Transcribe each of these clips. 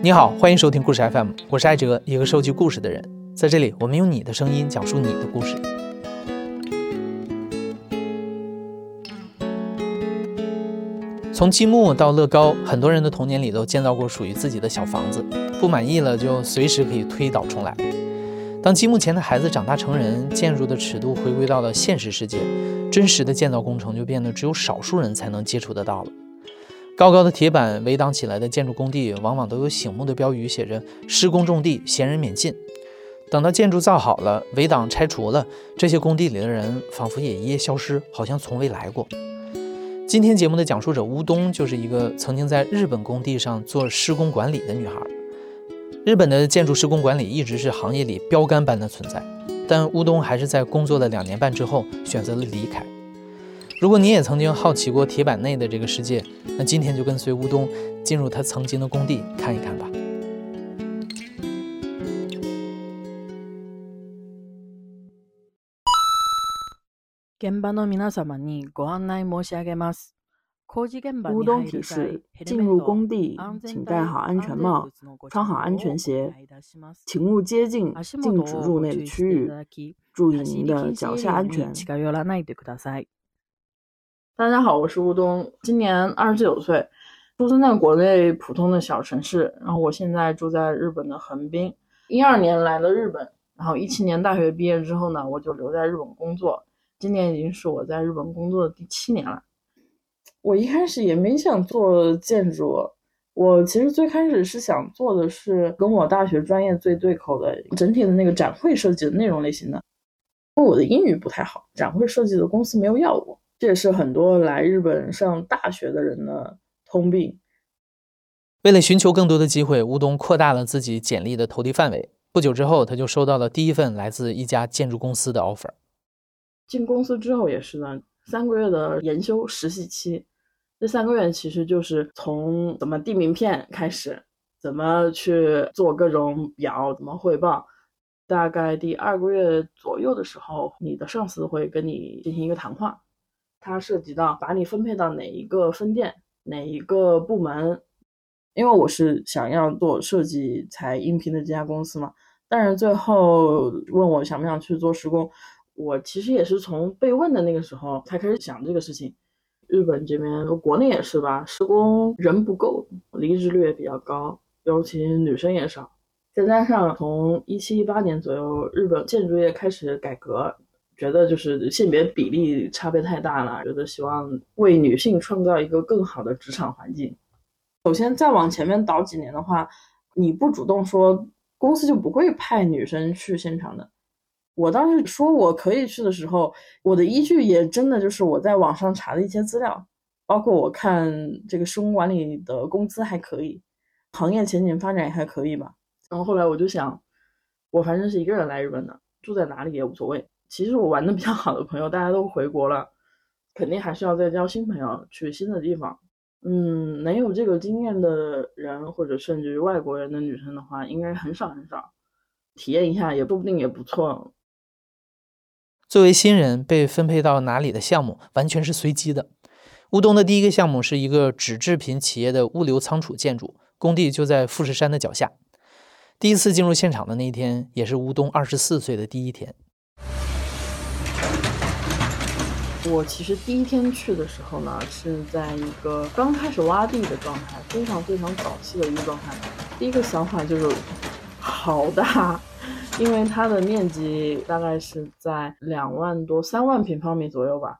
你好，欢迎收听故事 FM，我是艾哲，一个收集故事的人。在这里，我们用你的声音讲述你的故事。从积木到乐高，很多人的童年里都建造过属于自己的小房子，不满意了就随时可以推倒重来。当积木前的孩子长大成人，建筑的尺度回归到了现实世界，真实的建造工程就变得只有少数人才能接触得到了。高高的铁板围挡起来的建筑工地，往往都有醒目的标语，写着“施工重地，闲人免进”。等到建筑造好了，围挡拆除了，这些工地里的人仿佛也一夜消失，好像从未来过。今天节目的讲述者乌冬，就是一个曾经在日本工地上做施工管理的女孩。日本的建筑施工管理一直是行业里标杆般的存在，但乌冬还是在工作了两年半之后选择了离开。如果你也曾经好奇过铁板内的这个世界，那今天就跟随乌冬进入他曾经的工地看一看吧。現場の皆様にご案内申し上げます。乌冬提示：进入工地，请戴好安全帽，穿好安全鞋，请勿接近禁止入内的区域，注意您的脚下安全。 大家好，我是乌冬，今年二十九岁，出生在国内普通的小城市，然后我现在住在日本的横滨。一二年来了日本，然后一七年大学毕业之后呢，我就留在日本工作。今年已经是我在日本工作的第七年了。我一开始也没想做建筑，我其实最开始是想做的是跟我大学专业最对口的整体的那个展会设计的内容类型的。因为我的英语不太好，展会设计的公司没有要我。这也是很多来日本上大学的人的通病。为了寻求更多的机会，乌东扩大了自己简历的投递范围。不久之后，他就收到了第一份来自一家建筑公司的 offer。进公司之后也是呢，三个月的研修实习期。这三个月其实就是从怎么递名片开始，怎么去做各种表，怎么汇报。大概第二个月左右的时候，你的上司会跟你进行一个谈话。它涉及到把你分配到哪一个分店、哪一个部门，因为我是想要做设计才应聘的这家公司嘛。但是最后问我想不想去做施工，我其实也是从被问的那个时候才开始想这个事情。日本这边，国内也是吧，施工人不够，离职率也比较高，尤其女生也少。再加上从一七一八年左右，日本建筑业开始改革。觉得就是性别比例差别太大了，觉得希望为女性创造一个更好的职场环境。首先，再往前面倒几年的话，你不主动说，公司就不会派女生去现场的。我当时说我可以去的时候，我的依据也真的就是我在网上查的一些资料，包括我看这个施工管理的工资还可以，行业前景发展也还可以吧。然后后来我就想，我反正是一个人来日本的，住在哪里也无所谓。其实我玩的比较好的朋友，大家都回国了，肯定还是要再交新朋友，去新的地方。嗯，能有这个经验的人，或者甚至于外国人的女生的话，应该很少很少。体验一下也说不定也不错。作为新人被分配到哪里的项目，完全是随机的。乌东的第一个项目是一个纸制品企业的物流仓储建筑，工地就在富士山的脚下。第一次进入现场的那一天，也是乌东二十四岁的第一天。我其实第一天去的时候呢，是在一个刚开始挖地的状态，非常非常早期的一个状态。第一个想法就是好大，因为它的面积大概是在两万多、三万平方米左右吧。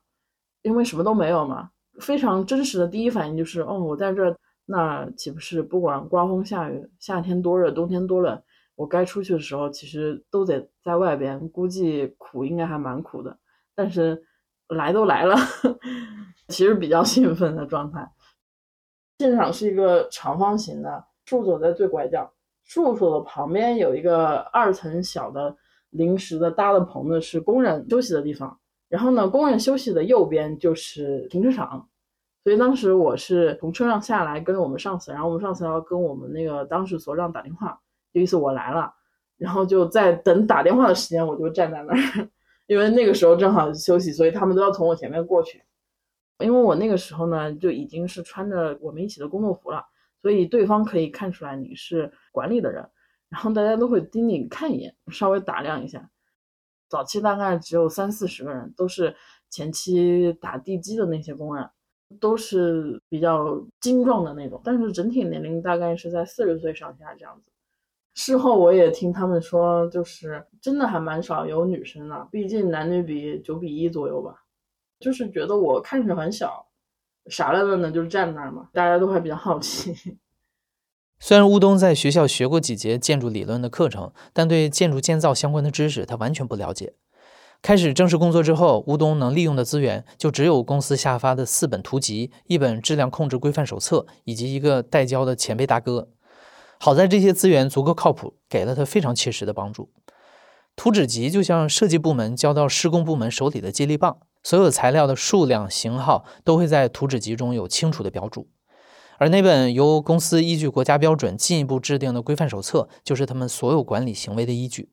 因为什么都没有嘛，非常真实的第一反应就是，哦，我在这，那岂不是不管刮风下雨，夏天多热，冬天多冷，我该出去的时候，其实都得在外边，估计苦应该还蛮苦的。但是。来都来了，其实比较兴奋的状态。现场是一个长方形的，住所在最拐角，住所的旁边有一个二层小的临时的搭的棚子，是工人休息的地方。然后呢，工人休息的右边就是停车场。所以当时我是从车上下来，跟着我们上司，然后我们上司要跟我们那个当时所长打电话，就意思我来了，然后就在等打电话的时间，我就站在那儿。因为那个时候正好休息，所以他们都要从我前面过去。因为我那个时候呢，就已经是穿着我们一起的工作服了，所以对方可以看出来你是管理的人，然后大家都会盯你看一眼，稍微打量一下。早期大概只有三四十个人，都是前期打地基的那些工人，都是比较精壮的那种，但是整体年龄大概是在四十岁上下这样子。事后我也听他们说，就是真的还蛮少有女生的，毕竟男女比九比一左右吧。就是觉得我看着很小，傻愣愣的就站那儿嘛，大家都还比较好奇。虽然乌东在学校学过几节建筑理论的课程，但对建筑建造相关的知识他完全不了解。开始正式工作之后，乌东能利用的资源就只有公司下发的四本图集、一本质量控制规范手册以及一个代教的前辈大哥。好在这些资源足够靠谱，给了他非常切实的帮助。图纸集就像设计部门交到施工部门手里的接力棒，所有材料的数量、型号都会在图纸集中有清楚的标注。而那本由公司依据国家标准进一步制定的规范手册，就是他们所有管理行为的依据。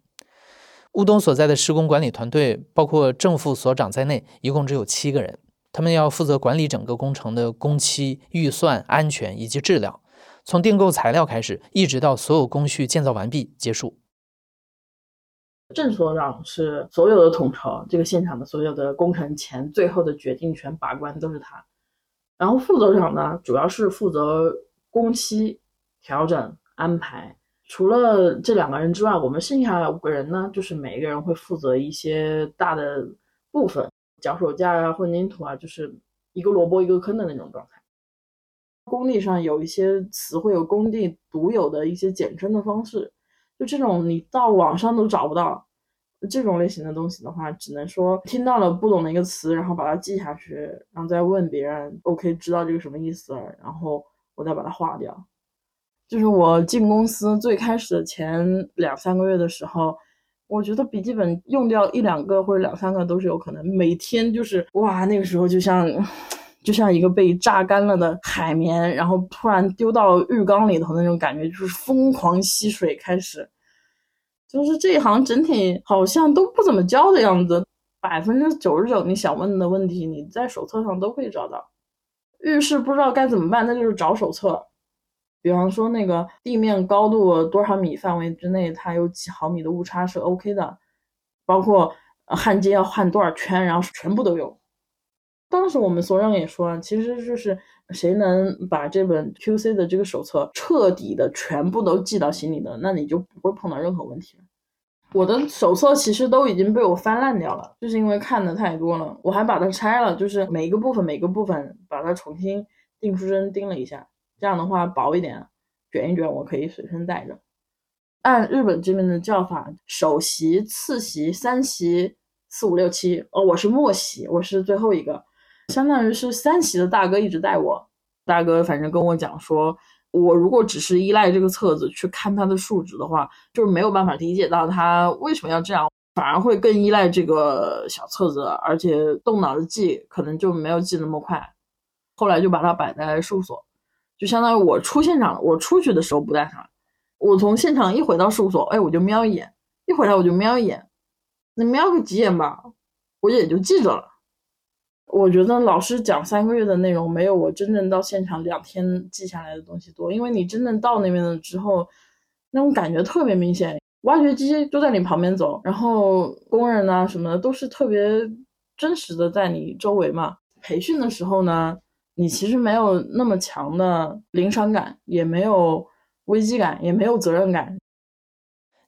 乌东所在的施工管理团队，包括正副所长在内，一共只有七个人，他们要负责管理整个工程的工期、预算、安全以及质量，从订购材料开始，一直到所有工序建造完毕结束。郑所长是所有的统筹，这个现场的所有的工程前最后的决定权把关都是他。然后副所长呢，主要是负责工期调整安排。除了这两个人之外，我们剩下的五个人呢，就是每一个人会负责一些大的部分，脚手架啊、混凝土啊，就是一个萝卜一个坑的那种状态。工地上有一些词会有工地独有的一些简称的方式，就这种你到网上都找不到。这种类型的东西的话，只能说听到了不懂的一个词，然后把它记下去，然后再问别人，OK，知道这个什么意思了，然后我再把它划掉。就是我进公司最开始的前两三个月的时候，我觉得笔记本用掉一两个或者两三个都是有可能。每天就是哇，那个时候就像就像一个被榨干了的海绵，然后突然丢到浴缸里头那种感觉，就是疯狂吸水开始。就是这一行整体好像都不怎么教的样子，百分之九十九你想问的问题，你在手册上都可以找到。浴室不知道该怎么办，那就是找手册。比方说那个地面高度多少米范围之内，它有几毫米的误差是 OK 的。包括焊接要焊多少圈，然后全部都有。当时我们所长也说，其实就是谁能把这本 QC 的这个手册彻底的全部都记到心里的，那你就不会碰到任何问题。我的手册其实都已经被我翻烂掉了，就是因为看的太多了。我还把它拆了，就是每一个部分每个部分把它重新订书针钉了一下，这样的话薄一点，卷一卷我可以随身带着。按日本这边的叫法，首席、次席、三席、四五六七，哦，我是末席，我是最后一个。相当于是三席的大哥一直带我，大哥反正跟我讲说，我如果只是依赖这个册子去看它的数值的话，就是没有办法理解到他为什么要这样，反而会更依赖这个小册子，而且动脑子记可能就没有记那么快。后来就把它摆在事务所，就相当于我出现场了，我出去的时候不带它，我从现场一回到事务所，哎，我就瞄一眼，一回来我就瞄一眼，那瞄个几眼吧，我也就记着了。我觉得老师讲三个月的内容，没有我真正到现场两天记下来的东西多。因为你真正到那边了之后，那种感觉特别明显。挖掘机就在你旁边走，然后工人啊什么的都是特别真实的在你周围嘛。培训的时候呢，你其实没有那么强的临场感，也没有危机感，也没有责任感。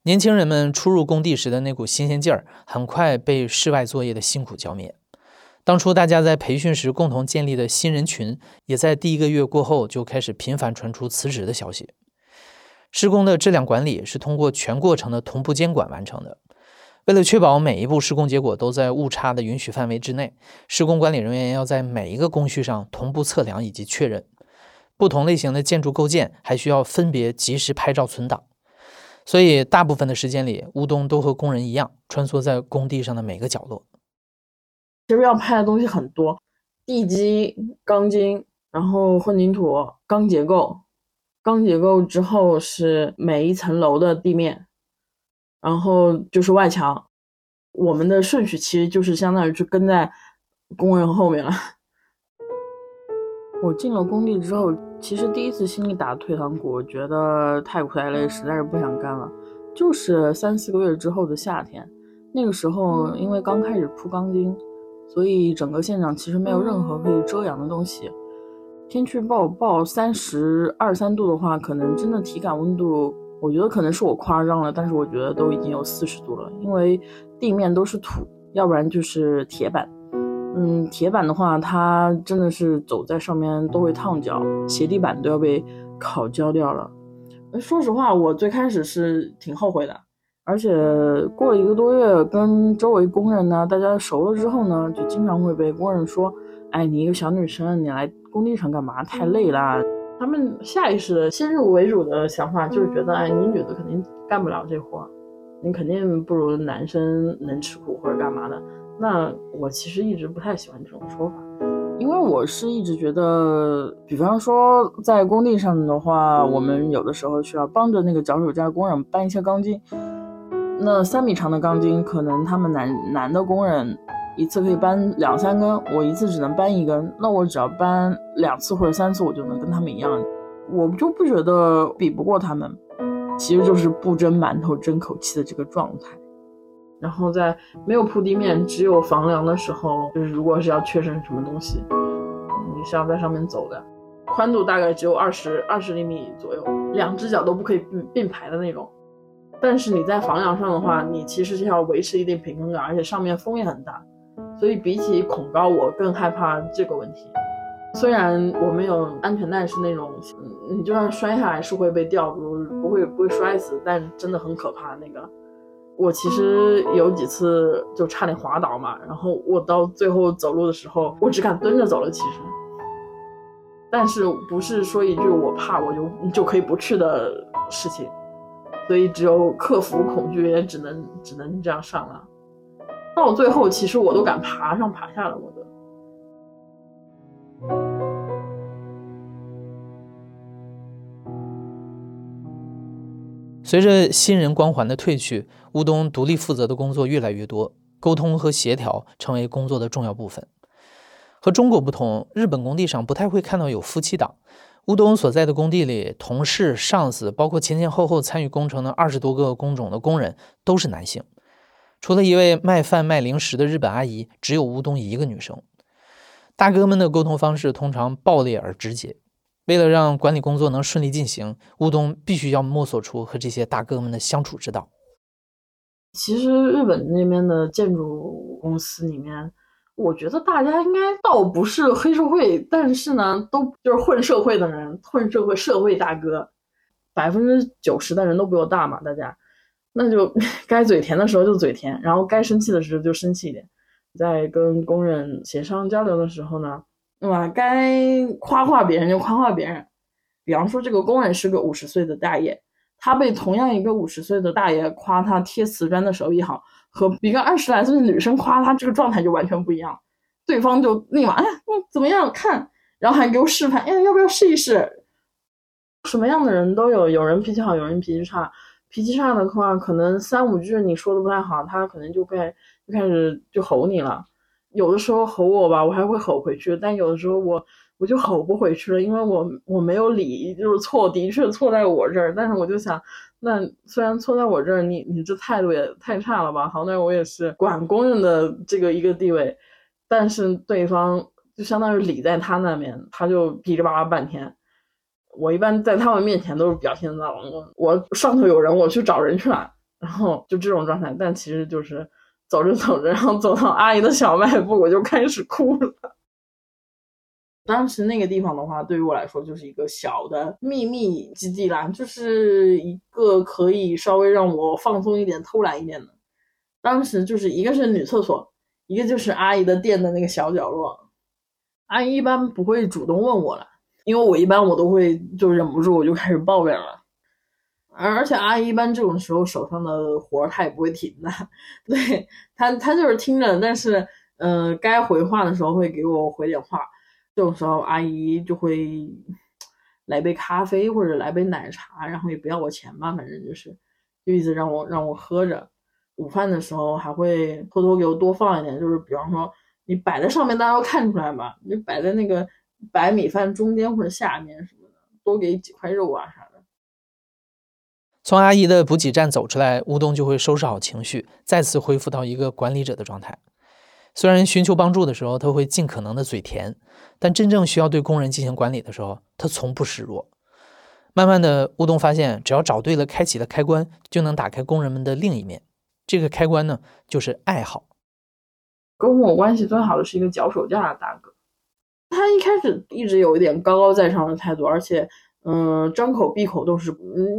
年轻人们初入工地时的那股新鲜劲儿，很快被室外作业的辛苦浇灭。当初大家在培训时共同建立的新人群，也在第一个月过后就开始频繁传出辞职的消息。施工的质量管理是通过全过程的同步监管完成的。为了确保每一步施工结果都在误差的允许范围之内，施工管理人员要在每一个工序上同步测量以及确认。不同类型的建筑构件还需要分别及时拍照存档。所以，大部分的时间里，乌冬都和工人一样，穿梭在工地上的每个角落。其实要拍的东西很多，地基、钢筋，然后混凝土、钢结构，钢结构之后是每一层楼的地面，然后就是外墙。我们的顺序其实就是相当于是跟在工人后面了。我进了工地之后，其实第一次心里打退堂鼓，觉得太苦太累，实在是不想干了。就是三四个月之后的夏天，那个时候因为刚开始铺钢筋，所以整个现场其实没有任何可以遮阳的东西。天气预报报三十二三度的话，可能真的体感温度，我觉得可能是我夸张了，但是我觉得都已经有四十度了，因为地面都是土，要不然就是铁板。嗯，铁板的话，它真的是走在上面都会烫脚，鞋底板都要被烤焦掉了。说实话，我最开始是挺后悔的，而且过了一个多月，跟周围工人呢大家熟了之后呢，就经常会被工人说：“哎，你一个小女生，你来工地上干嘛？太累啦。”他们下意识的先入为主的想法就是觉得：“哎，你女的肯定干不了这活，你肯定不如男生能吃苦或者干嘛的。”那我其实一直不太喜欢这种说法，因为我是一直觉得，比方说在工地上的话，我们有的时候需要帮着那个脚手架工人搬一些钢筋。那三米长的钢筋，可能他们男男的工人一次可以搬两三根，我一次只能搬一根。那我只要搬两次或者三次，我就能跟他们一样，我就不觉得比不过他们，其实就是不争馒头争口气的这个状态。然后在没有铺地面，只有房梁的时候，就是如果是要确认什么东西，你是要在上面走的，宽度大概只有二十二十厘米左右，两只脚都不可以并并排的那种。但是你在房梁上的话，你其实是要维持一定平衡感，而且上面风也很大，所以比起恐高，我更害怕这个问题。虽然我们有安全带，是那种你就算摔下来是会被吊住，不会不会摔死，但真的很可怕那个。我其实有几次就差点滑倒嘛，然后我到最后走路的时候，我只敢蹲着走了。其实，但是不是说一句我怕我就就可以不去的事情，所以只有克服恐惧，也只能只能这样上了。到最后，其实我都敢爬上爬下了，我都。随着新人光环的褪去，乌冬独立负责的工作越来越多，沟通和协调成为工作的重要部分。和中国不同，日本工地上不太会看到有夫妻档。乌东所在的工地里，同事、上司，包括前前后后参与工程的二十多个工种的工人都是男性。除了一位卖饭卖零食的日本阿姨，只有乌东一个女生。大哥们的沟通方式通常暴烈而直接。为了让管理工作能顺利进行，乌东必须要摸索出和这些大哥们的相处之道。其实日本那边的建筑公司里面，我觉得大家应该倒不是黑社会，但是呢，都就是混社会的人，混社会社会大哥，百分之九十的人都比我大嘛，大家，那就 该嘴甜的时候就嘴甜，然后该生气的时候就生气一点，在跟工人协商交流的时候呢。对吧？该夸夸别人就夸夸别人，比方说这个工人是个五十岁的大爷，他被同样一个五十岁的大爷夸他贴瓷砖的手艺好，和一个二十来岁的女生夸他这个状态就完全不一样。对方就立马哎，嗯，怎么样？看，然后还给我示范，哎，要不要试一试？什么样的人都有，有人脾气好，有人脾气差。脾气差的话，可能三五句你说的不太好，他可能就开就开始就吼你了。有的时候吼我吧，我还会吼回去，但有的时候我我就吼不回去了，因为我我没有理，就是错的确错在我这儿，但是我就想，那虽然错在我这儿，你你这态度也太差了吧？好歹我也是管工人的这个一个地位，但是对方就相当于理在他那边，他就噼里啪啦半天。我一般在他们面前都是表现的，我我上头有人，我去找人去了，然后就这种状态，但其实就是。走着走着，然后走到阿姨的小卖部，我就开始哭了。当时那个地方的话，对于我来说就是一个小的秘密基地啦，就是一个可以稍微让我放松一点、偷懒一点的。当时就是一个是女厕所，一个就是阿姨的店的那个小角落。阿姨一般不会主动问我了，因为我一般我都会就忍不住我就开始抱怨了。而而且阿姨一般这种时候手上的活儿她也不会停的，对她她就是听着，但是嗯，该回话的时候会给我回点话。这种时候阿姨就会来杯咖啡或者来杯奶茶，然后也不要我钱吧，反正就是就一直让我让我喝着。午饭的时候还会偷偷给我多放一点，就是比方说你摆在上面，大家都看出来嘛，你摆在那个白米饭中间或者下面什么的。多给几块肉啊啥的。从阿姨的补给站走出来，乌冬就会收拾好情绪，再次恢复到一个管理者的状态。虽然寻求帮助的时候，他会尽可能的嘴甜，但真正需要对工人进行管理的时候，他从不示弱。慢慢的，乌冬发现，只要找对了开启的开关，就能打开工人们的另一面。这个开关呢，就是爱好。跟我关系最好的是一个脚手架的大哥，他一开始一直有一点高高在上的态度，而且，嗯，张口闭口都是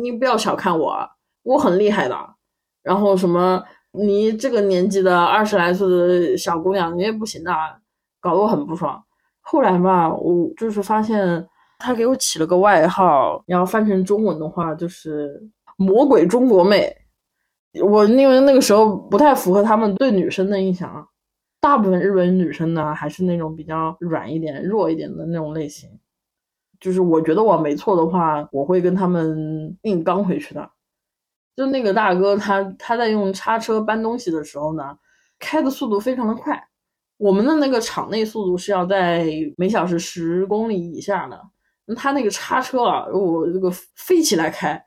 你不要小看我，我很厉害的。然后什么，你这个年纪的二十来岁的小姑娘，你也不行的，搞得我很不爽。后来吧，我就是发现他给我起了个外号，然后翻成中文的话就是“魔鬼中国妹”。我因为那个时候不太符合他们对女生的印象。大部分日本女生呢，还是那种比较软一点、弱一点的那种类型。就是我觉得我没错的话，我会跟他们硬刚回去的。就那个大哥，他他在用叉车搬东西的时候呢，开的速度非常的快。我们的那个场内速度是要在每小时十公里以下的，那他那个叉车啊，我这个飞起来开，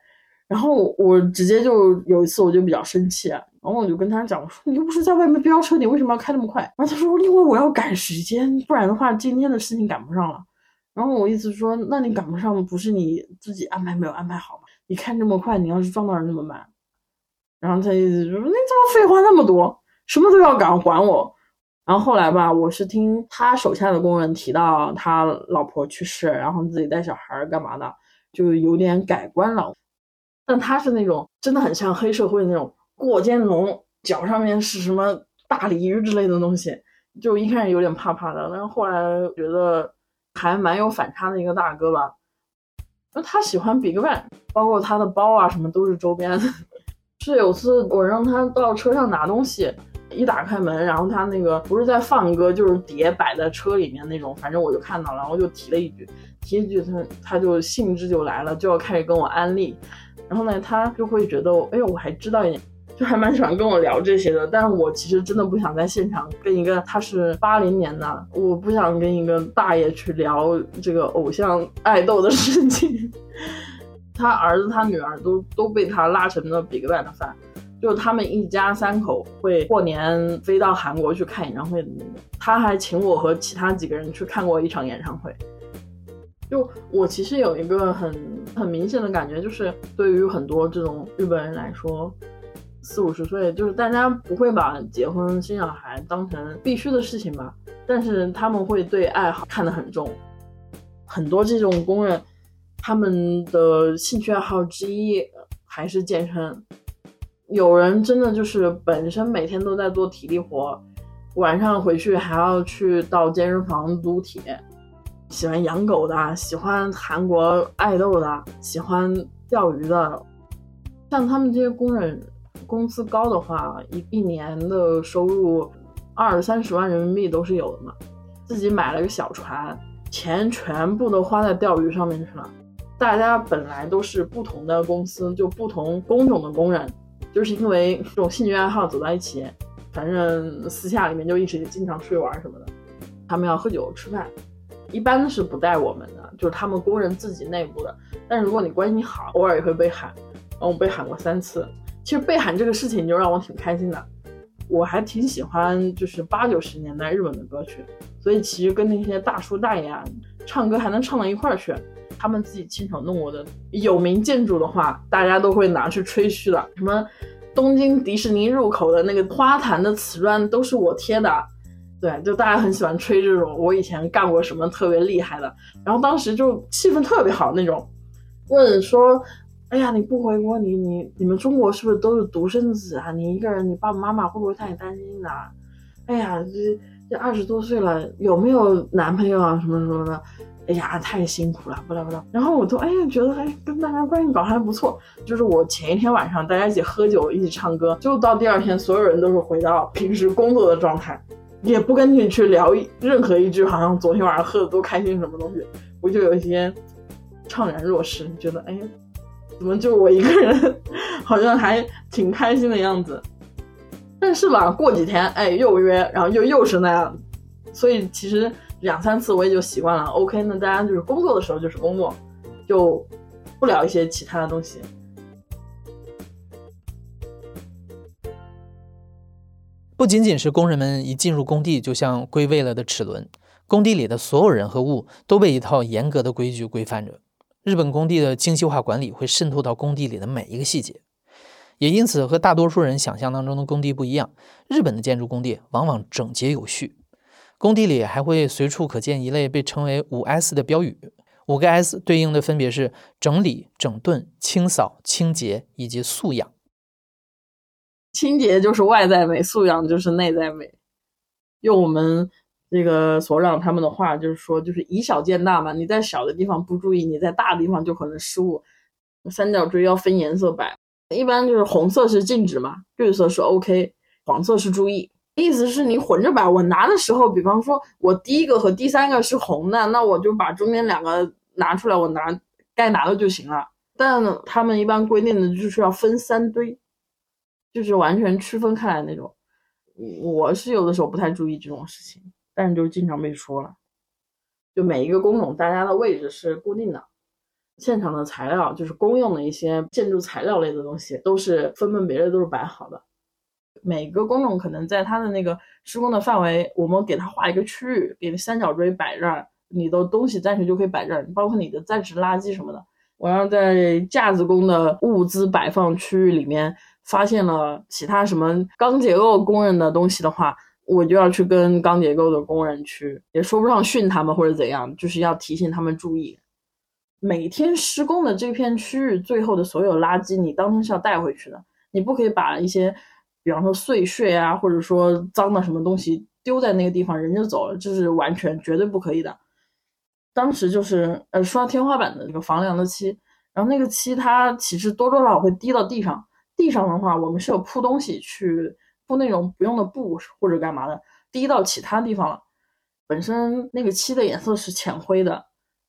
然后我直接就有一次我就比较生气。然后我就跟他讲，我说你又不是在外面飙车，你为什么要开那么快？然后他说，因为我要赶时间，不然的话今天的事情赶不上了。然后我意思说，那你赶不上，不是你自己安排没有安排好？你看这么快，你要是撞到人怎么办？然后他意思就说，你怎么废话那么多，什么都要敢，管我。然后后来吧，我是听他手下的工人提到他老婆去世，然后自己带小孩干嘛的，就有点改观了。但他是那种真的很像黑社会那种。过肩龙，脚上面是什么大鲤鱼之类的东西，就一开始有点怕怕的，但是后来觉得还蛮有反差的一个大哥吧。那他喜欢 BigBang，包括他的包啊什么都是周边。是有次我让他到车上拿东西，一打开门，然后他那个不是在放歌，就是碟摆在车里面那种，反正我就看到了，然后就提了一句，提一句他他就兴致就来了，就要开始跟我安利。然后呢，他就会觉得，哎呦，我还知道一点。还蛮喜欢跟我聊这些的，但是我其实真的不想在现场跟一个他是八零年的，我不想跟一个大爷去聊这个偶像爱豆的事情。他儿子他女儿都都被他拉成了 BigBang 的饭，就他们一家三口会过年飞到韩国去看演唱会的那种。他还请我和其他几个人去看过一场演唱会。就我其实有一个很很明显的感觉，就是对于很多这种日本人来说。四五十岁，就是大家不会把结婚生小孩当成必须的事情吧，但是他们会对爱好看得很重。很多这种工人，他们的兴趣爱好之一还是健身。有人真的就是本身每天都在做体力活，晚上回去还要去到健身房撸铁。喜欢养狗的，喜欢韩国爱豆的，喜欢钓鱼的，像他们这些工人。工资高的话，一一年的收入二三十万人民币都是有的嘛。自己买了个小船，钱全部都花在钓鱼上面去了。大家本来都是不同的公司，就不同工种的工人，就是因为这种兴趣爱好走在一起，反正私下里面就一直经常出去玩什么的。他们要喝酒吃饭，一般是不带我们的，就是他们工人自己内部的。但是如果你关系好，偶尔也会被喊，然后我被喊过三次。其实被喊这个事情就让我挺开心的，我还挺喜欢就是八九十年代日本的歌曲，所以其实跟那些大叔大爷啊唱歌还能唱到一块儿去。他们自己亲手弄过的有名建筑的话，大家都会拿去吹嘘的。什么东京迪士尼入口的那个花坛的瓷砖都是我贴的，对，就大家很喜欢吹这种我以前干过什么特别厉害的，然后当时就气氛特别好那种，问说。哎呀，你不回国，你你你们中国是不是都是独生子啊？你一个人，你爸爸妈妈会不会太担心呢？哎呀，这这二十多岁了，有没有男朋友啊？什么什么的？哎呀，太辛苦了，不啦不啦。然后我都哎呀，觉得哎，跟大家关系搞还不错。就是我前一天晚上大家一起喝酒，一起唱歌，就到第二天，所有人都是回到平时工作的状态，也不跟你去聊任何一句，好像昨天晚上喝的多开心什么东西，我就有一些怅然若失，觉得哎呀。怎么就我一个人，好像还挺开心的样子。但是吧，过几天，哎，又约，然后又又是那样，所以其实两三次我也就习惯了。OK，那大家就是工作的时候就是工作，就不聊一些其他的东西。不仅仅是工人们一进入工地就像归位了的齿轮，工地里的所有人和物都被一套严格的规矩规范着。日本工地的精细化管理会渗透到工地里的每一个细节，也因此和大多数人想象当中的工地不一样。日本的建筑工地往往整洁有序，工地里还会随处可见一类被称为五 S 的标语。五个 S 对应的分别是整理、整顿、清扫、清洁以及素养。清洁就是外在美，素养就是内在美。用我们这个所长他们的话，就是说，就是以小见大嘛。你在小的地方不注意，你在大的地方就可能失误。三角锥要分颜色摆，一般就是红色是禁止嘛，绿色是 OK，黄色是注意。意思是你混着摆。我拿的时候，比方说我第一个和第三个是红的，那我就把中间两个拿出来，我拿该拿的就行了。但他们一般规定的就是要分三堆。就是完全区分开来那种，我是有的时候不太注意这种事情，但是就经常被说了。就每一个工种，大家的位置是固定的，现场的材料就是公用的一些建筑材料类的东西，都是分门别类，都是摆好的。每个工种可能在他的那个施工的范围，我们给他画一个区域，给三角锥摆这儿，你的东西暂时就可以摆这儿，包括你的暂时垃圾什么的。我要在架子工的物资摆放区域里面。发现了其他什么钢结构工人的东西的话，我就要去跟钢结构的工人去，也说不上训他们或者怎样，就是要提醒他们注意。每天施工的这片区域最后的所有垃圾，你当天是要带回去的，你不可以把一些，比方说碎屑啊，或者说脏的什么东西丢在那个地方，人就走了，这是完全绝对不可以的。当时就是呃刷天花板的那个房梁的漆，然后那个漆它其实多多少少会滴到地上。地上的话，我们是有铺东西去铺那种不用的布或者干嘛的，滴到其他地方了。本身那个漆的颜色是浅灰的，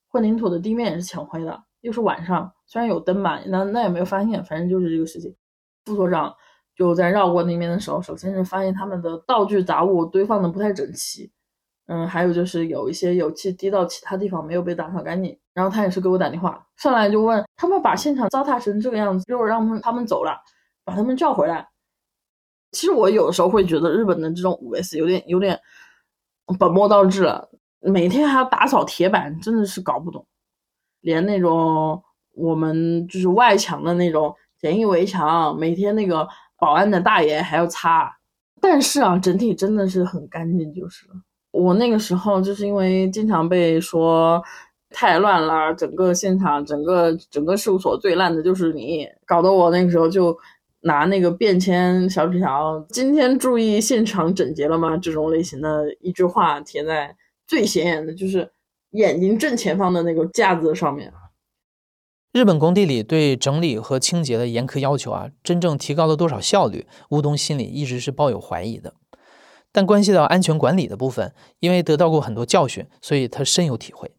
混凝土的地面也是浅灰的，又是晚上，虽然有灯吧，那那也没有发现，反正就是这个事情。副所长就在绕过那边的时候，首先是发现他们的道具杂物堆放的不太整齐，嗯，还有就是有一些油漆滴到其他地方没有被打扫干净。然后他也是给我打电话，上来就问他们把现场糟蹋成这个样子，就是让他们他们走了。把他们叫回来。其实我有的时候会觉得日本的这种五 S 有点有点本末倒置了，每天还要打扫铁板，真的是搞不懂。连那种我们就是外墙的那种简易围墙，每天那个保安的大爷还要擦。但是啊，整体真的是很干净就是了。我那个时候就是因为经常被说太乱了，整个现场、整个整个事务所最烂的就是你，搞得我那个时候就。拿那个便签小纸条，今天注意现场整洁了吗？这种类型的一句话贴在最显眼的，就是眼睛正前方的那个架子上面。日本工地里对整理和清洁的严苛要求啊，真正提高了多少效率？乌冬心里一直是抱有怀疑的。但关系到安全管理的部分，因为得到过很多教训，所以他深有体会。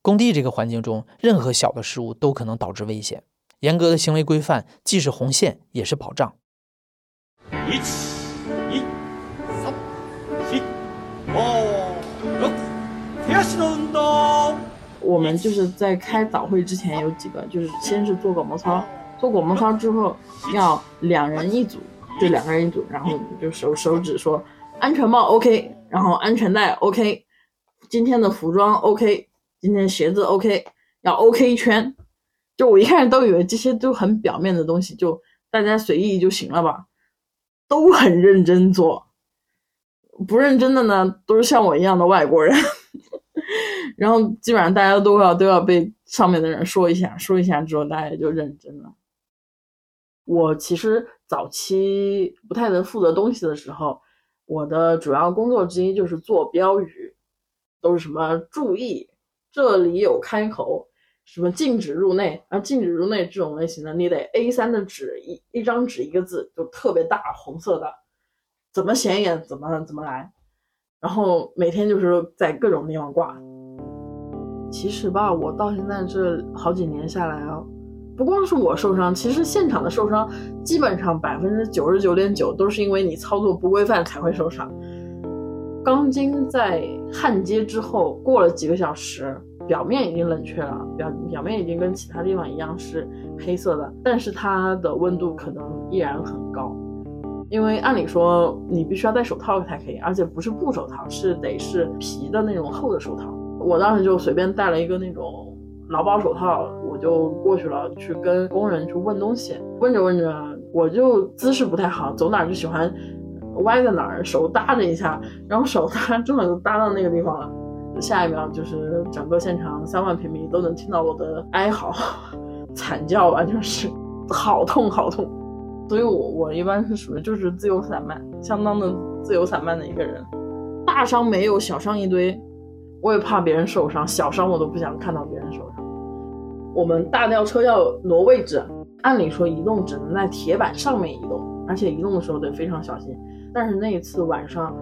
工地这个环境中，任何小的失误都可能导致危险。严格的行为规范既是红线，也是保障。一、一、三、四、五、六，手足的运动。我们就是在开早会之前有几个，就是先是做广播操，做广播操之后要两人一组，就两个人一组，然后就手手指说安全帽 OK，然后安全带 OK，今天的服装 OK，今天鞋子 OK，要 OK 一圈。就我一开始都以为这些都很表面的东西，就大家随意就行了吧，都很认真做，不认真的呢都是像我一样的外国人，然后基本上大家都要都要被上面的人说一下，说一下之后大家就认真了。我其实早期不太能负责东西的时候，我的主要工作之一就是做标语，都是什么注意这里有开口。什么禁止入内啊？禁止入内这种类型的，你得 A 三的纸一一张纸一个字，就特别大红色的，怎么显眼怎么怎么来。然后每天就是在各种地方挂。其实吧，我到现在这好几年下来啊，不光是我受伤，其实现场的受伤基本上百分之九十九点九都是因为你操作不规范才会受伤。钢筋在焊接之后，过了几个小时，表面已经冷却了，表表面已经跟其他地方一样是黑色的，但是它的温度可能依然很高。因为按理说你必须要戴手套才可以，而且不是布手套，是得是皮的那种厚的手套。我当时就随便戴了一个那种劳保手套，我就过去了，去跟工人去问东西。问着问着，我就姿势不太好，走哪就喜欢歪在哪儿，手搭着一下，然后手搭真的就搭到那个地方了。下一秒就是整个现场三万平米都能听到我的哀嚎、惨叫吧，就是好痛好痛。所以，我我一般是属于就是自由散漫，相当的自由散漫的一个人，大伤没有，小伤一堆，我也怕别人受伤，小伤我都不想看到别人受伤。我们大吊车要挪位置，按理说移动只能在铁板上面移动，而且移动的时候得非常小心。但是那一次晚上，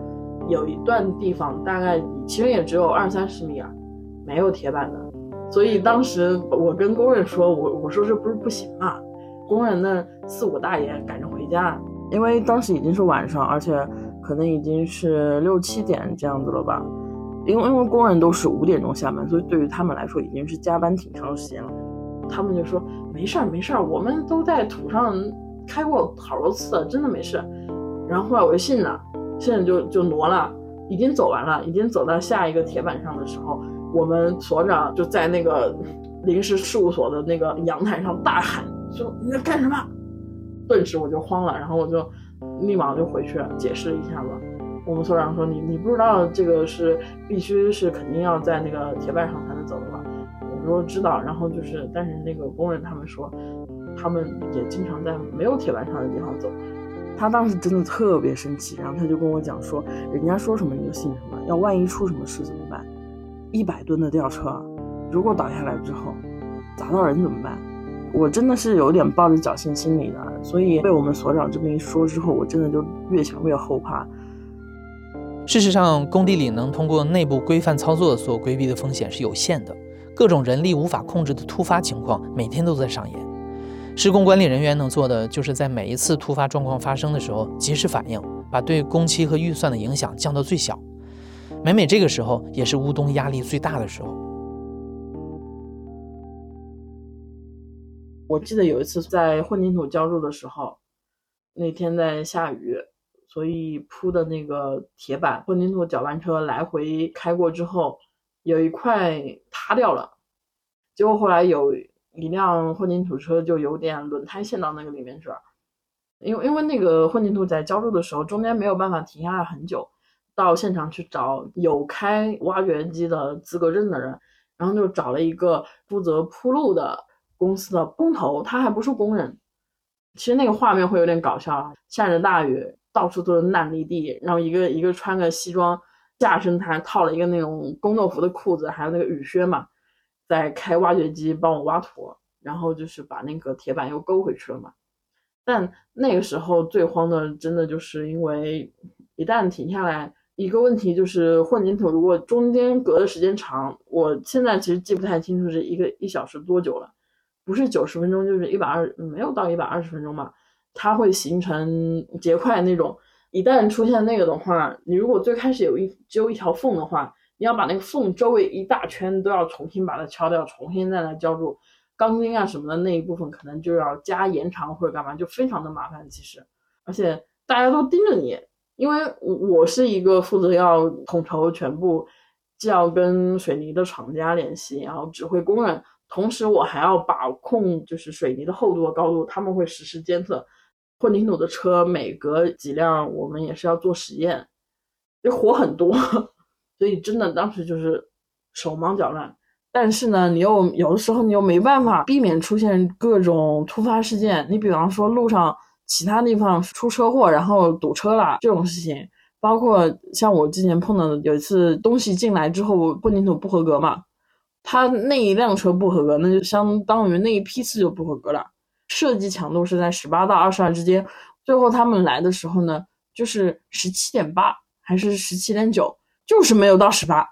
有一段地方大概其实也只有二三十米啊，没有铁板的，所以当时我跟工人说，我我说这不是不行吗？工人的四五大爷赶着回家，因为当时已经是晚上，而且可能已经是六七点这样子了吧。因为因为工人都是五点钟下班，所以对于他们来说已经是加班挺长时间了。他们就说没事儿没事儿，我们都在土上开过好多次，真的没事。然后后来我就信了，现在就就挪了，已经走完了，已经走到下一个铁板上的时候，我们所长就在那个 临时事务所的那个阳台上大喊。说你在干什么？顿时我就慌了，然后我就立马就回去解释一下子。我们所长说你你不知道这个是必须是肯定要在那个铁板上才能走的吗？我说知道，然后就是但是那个工人他们说他们也经常在没有铁板上的地方走。他当时真的特别生气，然后他就跟我讲说人家说什么你就信什么，要万一出什么事怎么办？一百吨的吊车如果倒下来之后砸到人怎么办？我真的是有点抱着侥幸心理的，所以被我们所长这么一说之后，我真的就越想越后怕。事实上，工地里能通过内部规范操作所规避的风险是有限的，各种人力无法控制的突发情况每天都在上演。施工管理人员能做的，就是在每一次突发状况发生的时候及时反应，把对工期和预算的影响降到最小。每每这个时候，也是乌东压力最大的时候。我记得有一次在混凝土浇筑的时候，那天在下雨，所以铺的那个铁板，混凝土搅拌车来回开过之后，有一块塌掉了。结果后来有一辆混凝土车就有点轮胎陷到那个里面去了，因为因为那个混凝土在浇筑的时候，中间没有办法停下来很久，到现场去找有开挖掘机的资格证的人，然后就找了一个负责铺路的。公司的工头，他还不是工人。其实那个画面会有点搞笑啊，下着大雨，到处都是烂泥地，然后一个一个穿个西装，下身他还套了一个那种工作服的裤子，还有那个雨靴嘛，在开挖掘机帮我挖土，然后就是把那个铁板又勾回去了嘛。但那个时候最慌的，真的就是因为一旦停下来，一个问题就是混凝土如果中间隔的时间长，我现在其实记不太清楚是一个一小时多久了。不是九十分钟，就是一百二，没有到一百二十分钟吧。它会形成结块那种。一旦出现那个的话，你如果最开始有一只有一条缝的话，你要把那个缝周围一大圈都要重新把它敲掉，重新再来浇筑钢筋啊什么的那一部分，可能就要加延长或者干嘛，就非常的麻烦。其实，而且大家都盯着你，因为我是一个负责要统筹全部，既要跟水泥的厂家联系，然后指挥工人。同时，我还要把控，就是水泥的厚度和高度，他们会实时监测。混凝土的车每隔几辆，我们也是要做实验，这活很多，所以真的当时就是手忙脚乱。但是呢，你又有的时候你又没办法避免出现各种突发事件。你比方说路上其他地方出车祸，然后堵车了这种事情，包括像我之前碰到的有一次东西进来之后混凝土不合格嘛。他那一辆车不合格，那就相当于那一批次就不合格了。设计强度是在十八到二十二之间，最后他们来的时候呢，就是十七点八还是十七点九，就是没有到十八。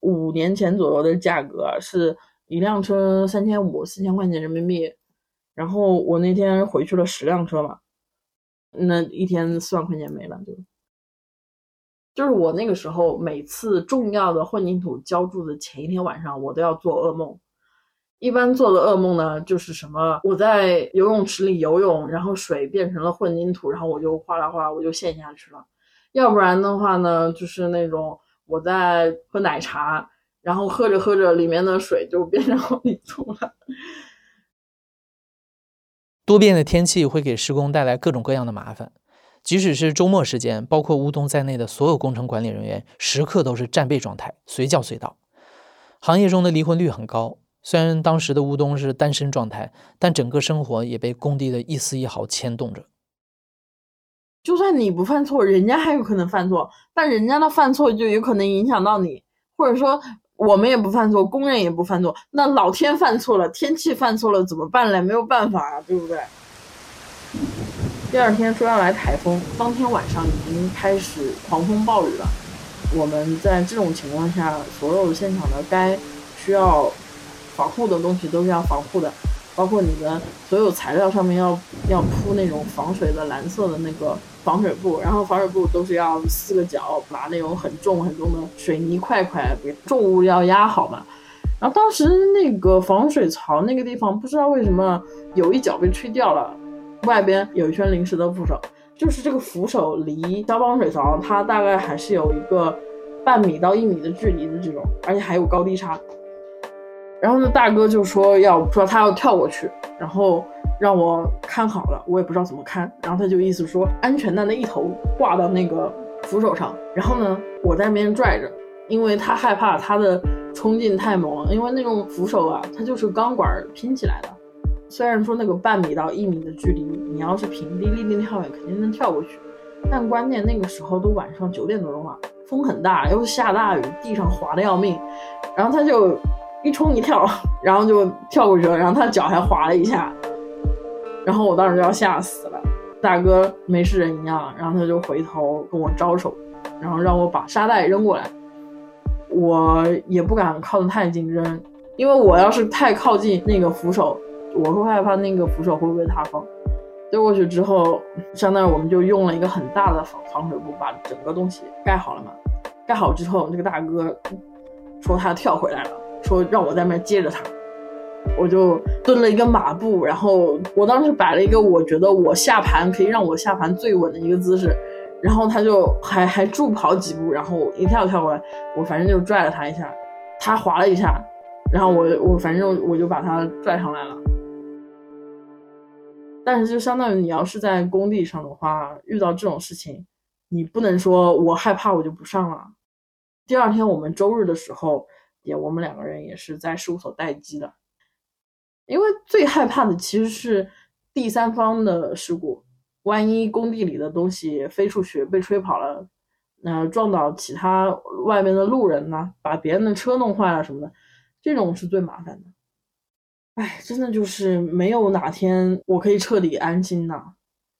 五年前左右的价格是一辆车三千五四千块钱人民币，然后我那天回去了十辆车嘛，那一天四万块钱没了就。就是我那个时候每次重要的混凝土浇筑的前一天晚上，我都要做噩梦。一般做的噩梦呢，就是什么我在游泳池里游泳，然后水变成了混凝土，然后我就哗啦哗啦我就陷下去了。要不然的话呢，就是那种我在喝奶茶，然后喝着喝着里面的水就变成混凝土了。多变的天气会给施工带来各种各样的麻烦，即使是周末时间，包括乌冬在内的所有工程管理人员时刻都是战备状态，随叫随到。行业中的离婚率很高，虽然当时的乌冬是单身状态，但整个生活也被工地的一丝一毫牵动着。就算你不犯错，人家还有可能犯错，但人家的犯错就有可能影响到你，或者说。我们也不犯错，工人也不犯错，那老天犯错了，天气犯错了怎么办嘞？没有办法啊，对不对？第二天说要来台风，当天晚上已经开始狂风暴雨了。我们在这种情况下，所有现场的该需要防护的东西都是要防护的。包括你的所有材料上面要要铺那种防水的蓝色的那个防水布，然后防水布都是要四个角拿那种很重很重的水泥块块给重物要压好嘛。然后当时那个防水槽那个地方不知道为什么有一角被吹掉了，外边有一圈临时的扶手，就是这个扶手离消防水槽它大概还是有一个半米到一米的距离的这种，而且还有高低差。然后那大哥就说要说他要跳过去，然后让我看好了，我也不知道怎么看。然后他就意思说安全的那一头挂到那个扶手上，然后呢我在那边拽着，因为他害怕他的冲劲太猛了，因为那种扶手啊它就是钢管拼起来的。虽然说那个半米到一米的距离，你要是平地立定跳远肯定能跳过去，但关键那个时候都晚上九点多钟了，风很大，又下大雨，地上滑的要命，然后他就。一冲一跳，然后就跳过去了，然后他脚还滑了一下，然后我当时就要吓死了。大哥没事人一样，然后他就回头跟我招手，然后让我把沙袋扔过来。我也不敢靠得太近扔，因为我要是太靠近那个扶手，我会害怕那个扶手会不会塌方。丢过去之后，相当于我们就用了一个很大的防防水布把整个东西盖好了嘛。盖好之后，那个大哥说他跳回来了。说让我在那接着他，我就蹲了一个马步，然后我当时摆了一个我觉得我下盘可以让我下盘最稳的一个姿势，然后他就还还助跑几步，然后一跳跳过来，我反正就拽了他一下，他滑了一下，然后我我反正我就把他拽上来了。但是就相当于你要是在工地上的话，遇到这种事情，你不能说我害怕我就不上了。第二天我们周日的时候。我们两个人也是在事务所待机的，因为最害怕的其实是第三方的事故，万一工地里的东西飞出去被吹跑了，呃，撞到其他外面的路人呢，把别人的车弄坏了什么的，这种是最麻烦的。哎，真的就是没有哪天我可以彻底安心的，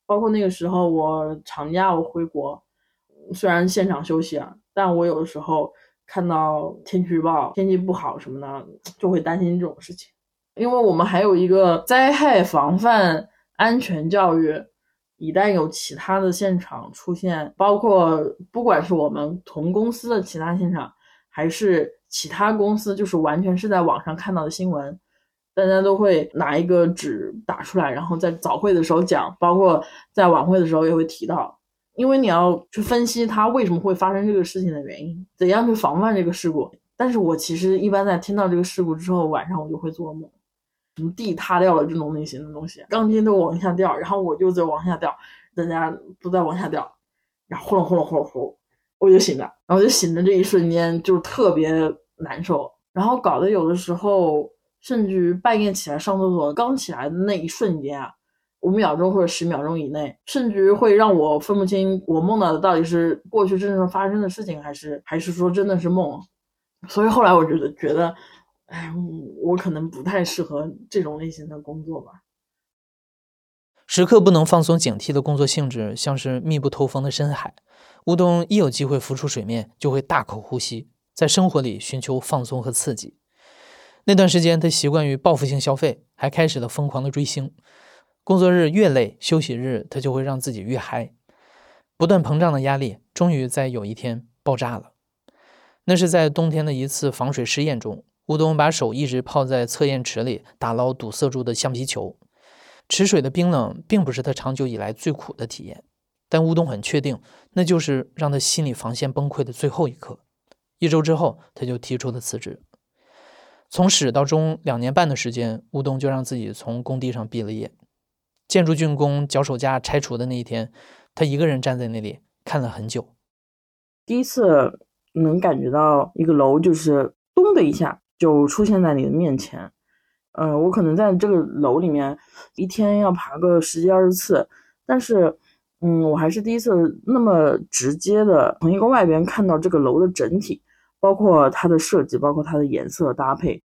包括那个时候我长假我回国，虽然现场休息啊，但我有的时候。看到天气预报，天气不好什么的，就会担心这种事情。因为我们还有一个灾害防范安全教育，一旦有其他的现场出现，包括不管是我们同公司的其他现场，还是其他公司，就是完全是在网上看到的新闻，大家都会拿一个纸打出来，然后在早会的时候讲，包括在晚会的时候也会提到。因为你要去分析它为什么会发生这个事情的原因，怎样去防范这个事故。但是我其实一般在听到这个事故之后，晚上我就会做梦，什么地塌掉了这种类型的东西，钢筋都往下掉，然后我就在往下掉，大家都在往下掉，然后呼隆呼隆呼隆呼，我就醒了，然后就醒的这一瞬间就特别难受，然后搞得有的时候甚至于半夜起来上厕所，刚起来的那一瞬间啊。五秒钟或者十秒钟以内，甚至于会让我分不清我梦到的到底是过去真正发生的事情，还是还是说真的是梦。所以后来我觉得觉得，哎，我可能不太适合这种类型的工作吧。时刻不能放松警惕的工作性质，像是密不透风的深海。乌冬一有机会浮出水面，就会大口呼吸，在生活里寻求放松和刺激。那段时间，他习惯于报复性消费，还开始了疯狂的追星。工作日越累，休息日他就会让自己越嗨。不断膨胀的压力，终于在有一天爆炸了。那是在冬天的一次防水试验中，乌冬把手一直泡在测验池里打捞堵塞住的橡皮球。池水的冰冷并不是他长久以来最苦的体验，但乌冬很确定，那就是让他心理防线崩溃的最后一刻。一周之后，他就提出了辞职。从始到终两年半的时间，乌冬就让自己从工地上毕了业。建筑竣工、脚手架拆除的那一天，他一个人站在那里看了很久。第一次。能感觉到一个楼就是咚的一下就出现在你的面前，呃，我可能在这个楼里面一天要爬个十几二十次，但是，嗯，我还是第一次那么直接的从一个外边看到这个楼的整体，包括它的设计，包括它的颜色搭配，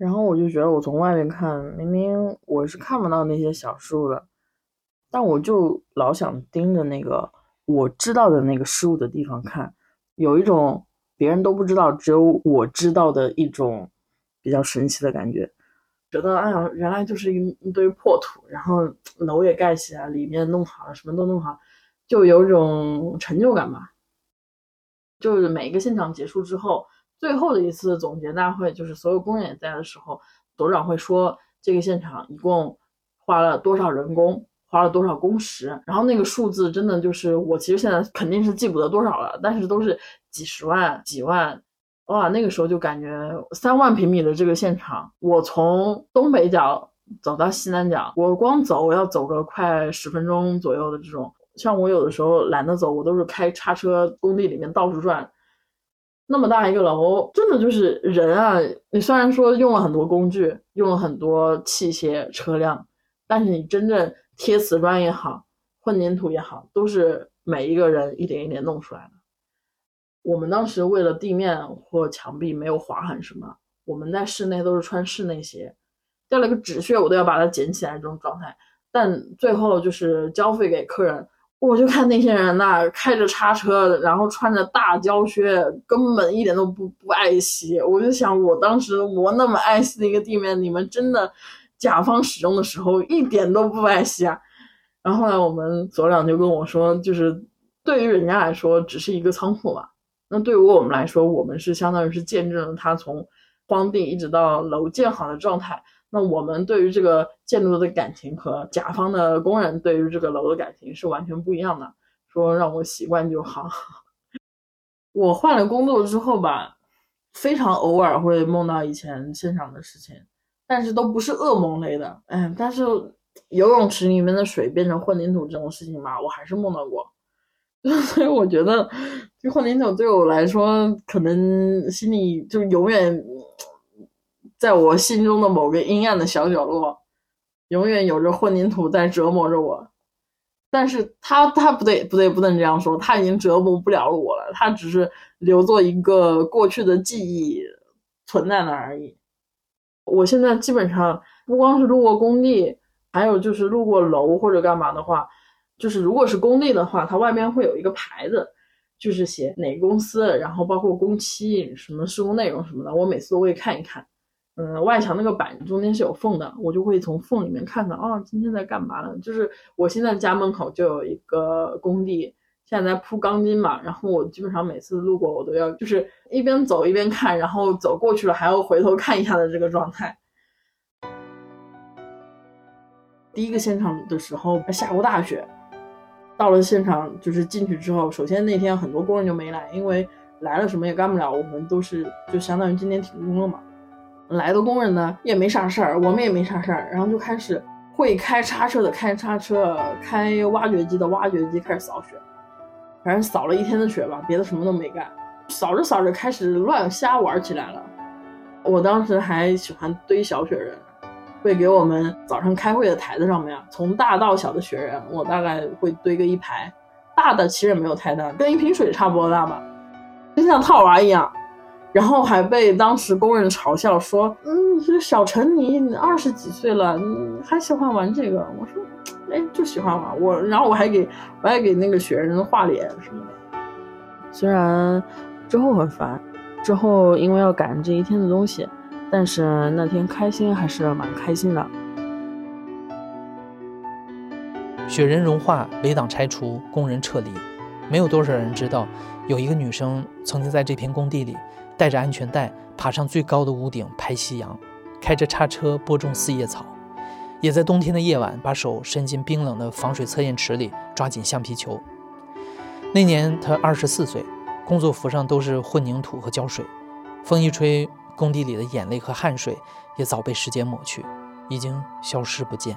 然后我就觉得我从外面看，明明我是看不到那些小事物的，但我就老想盯着那个我知道的那个事物的地方看。有一种别人都不知道，只有我知道的一种比较神奇的感觉，觉得哎呀，原来就是一一堆破土，然后楼也盖起来，里面弄好了，什么都弄好，就有种成就感吧。就是每一个现场结束之后，最后的一次总结大会，就是所有工人也在的时候，董事长会说这个现场一共花了多少人工。花了多少工时？然后那个数字真的就是我其实现在肯定是记不得多少了，但是都是几十万、几万，哇！那个时候就感觉三万平米的这个现场，我从东北角走到西南角，我光走我要走个快十分钟左右的这种。像我有的时候懒得走，我都是开叉车工地里面到处转。那么大一个楼，真的就是人啊！你虽然说用了很多工具，用了很多器械车辆，但是你真正。贴瓷砖也好，混凝土也好，都是每一个人一点一点弄出来的。我们当时为了地面或墙壁没有划痕什么，我们在室内都是穿室内鞋，掉了个纸屑我都要把它捡起来这种状态。但最后就是交费给客人，我就看那些人呐，开着叉车，然后穿着大胶靴，根本一点都不不爱惜。我就想，我当时我那么爱惜的一个地面，你们真的。甲方使用的时候一点都不爱惜啊，然后后来我们所长就跟我说，就是对于人家来说只是一个仓库嘛，那对于我们来说，我们是相当于是见证了他从荒地一直到楼建好的状态。那我们对于这个建筑的感情和甲方的工人对于这个楼的感情是完全不一样的。说让我习惯就好。我换了工作之后吧，非常偶尔会梦到以前现场的事情。但是都不是噩梦类的，哎，但是游泳池里面的水变成混凝土这种事情吧，我还是梦到过。所以我觉得，这混凝土对我来说，可能心里就永远在我心中的某个阴暗的小角落，永远有着混凝土在折磨着我。但是他他不对不对，不能这样说，他已经折磨不了我了，他只是留作一个过去的记忆存在那而已。我现在基本上不光是路过工地，还有就是路过楼或者干嘛的话，就是如果是工地的话，它外面会有一个牌子，就是写哪个公司，然后包括工期、什么施工内容什么的，我每次都会看一看。嗯，外墙那个板中间是有缝的，我就会从缝里面看到，哦，今天在干嘛呢？就是我现在家门口就有一个工地。现在在铺钢筋嘛，然后我基本上每次路过，我都要就是一边走一边看，然后走过去了还要回头看一下的这个状态。第一个现场的时候下过大雪，到了现场就是进去之后，首先那天很多工人就没来，因为来了什么也干不了，我们都是就相当于今天停工了嘛。来的工人呢也没啥事儿，我们也没啥事儿，然后就开始会开叉车的开叉车，开挖掘机的挖掘机开始扫雪。反正扫了一天的雪吧，别的什么都没干。扫着扫着开始乱瞎玩起来了。我当时还喜欢堆小雪人，会给我们早上开会的台子上面啊，从大到小的雪人，我大概会堆个一排。大的其实也没有太大，跟一瓶水差不多大吧，就像套娃一样。然后还被当时工人嘲笑说：“嗯，这小陈你你二十几岁了，你还喜欢玩这个？”我说。哎，就喜欢玩我，然后我还给我还给那个雪人画脸什么的。虽然之后很烦，之后因为要赶这一天的东西，但是那天开心还是蛮开心的。雪人融化，围挡拆除，工人撤离，没有多少人知道，有一个女生曾经在这片工地里带着安全带爬上最高的屋顶拍夕阳，开着叉车播种四叶草，也在冬天的夜晚把手伸进冰冷的防水测验池里抓紧橡皮球。那年他二十四岁，工作服上都是混凝土和胶水，风一吹，工地里的眼泪和汗水也早被时间抹去，已经消失不见。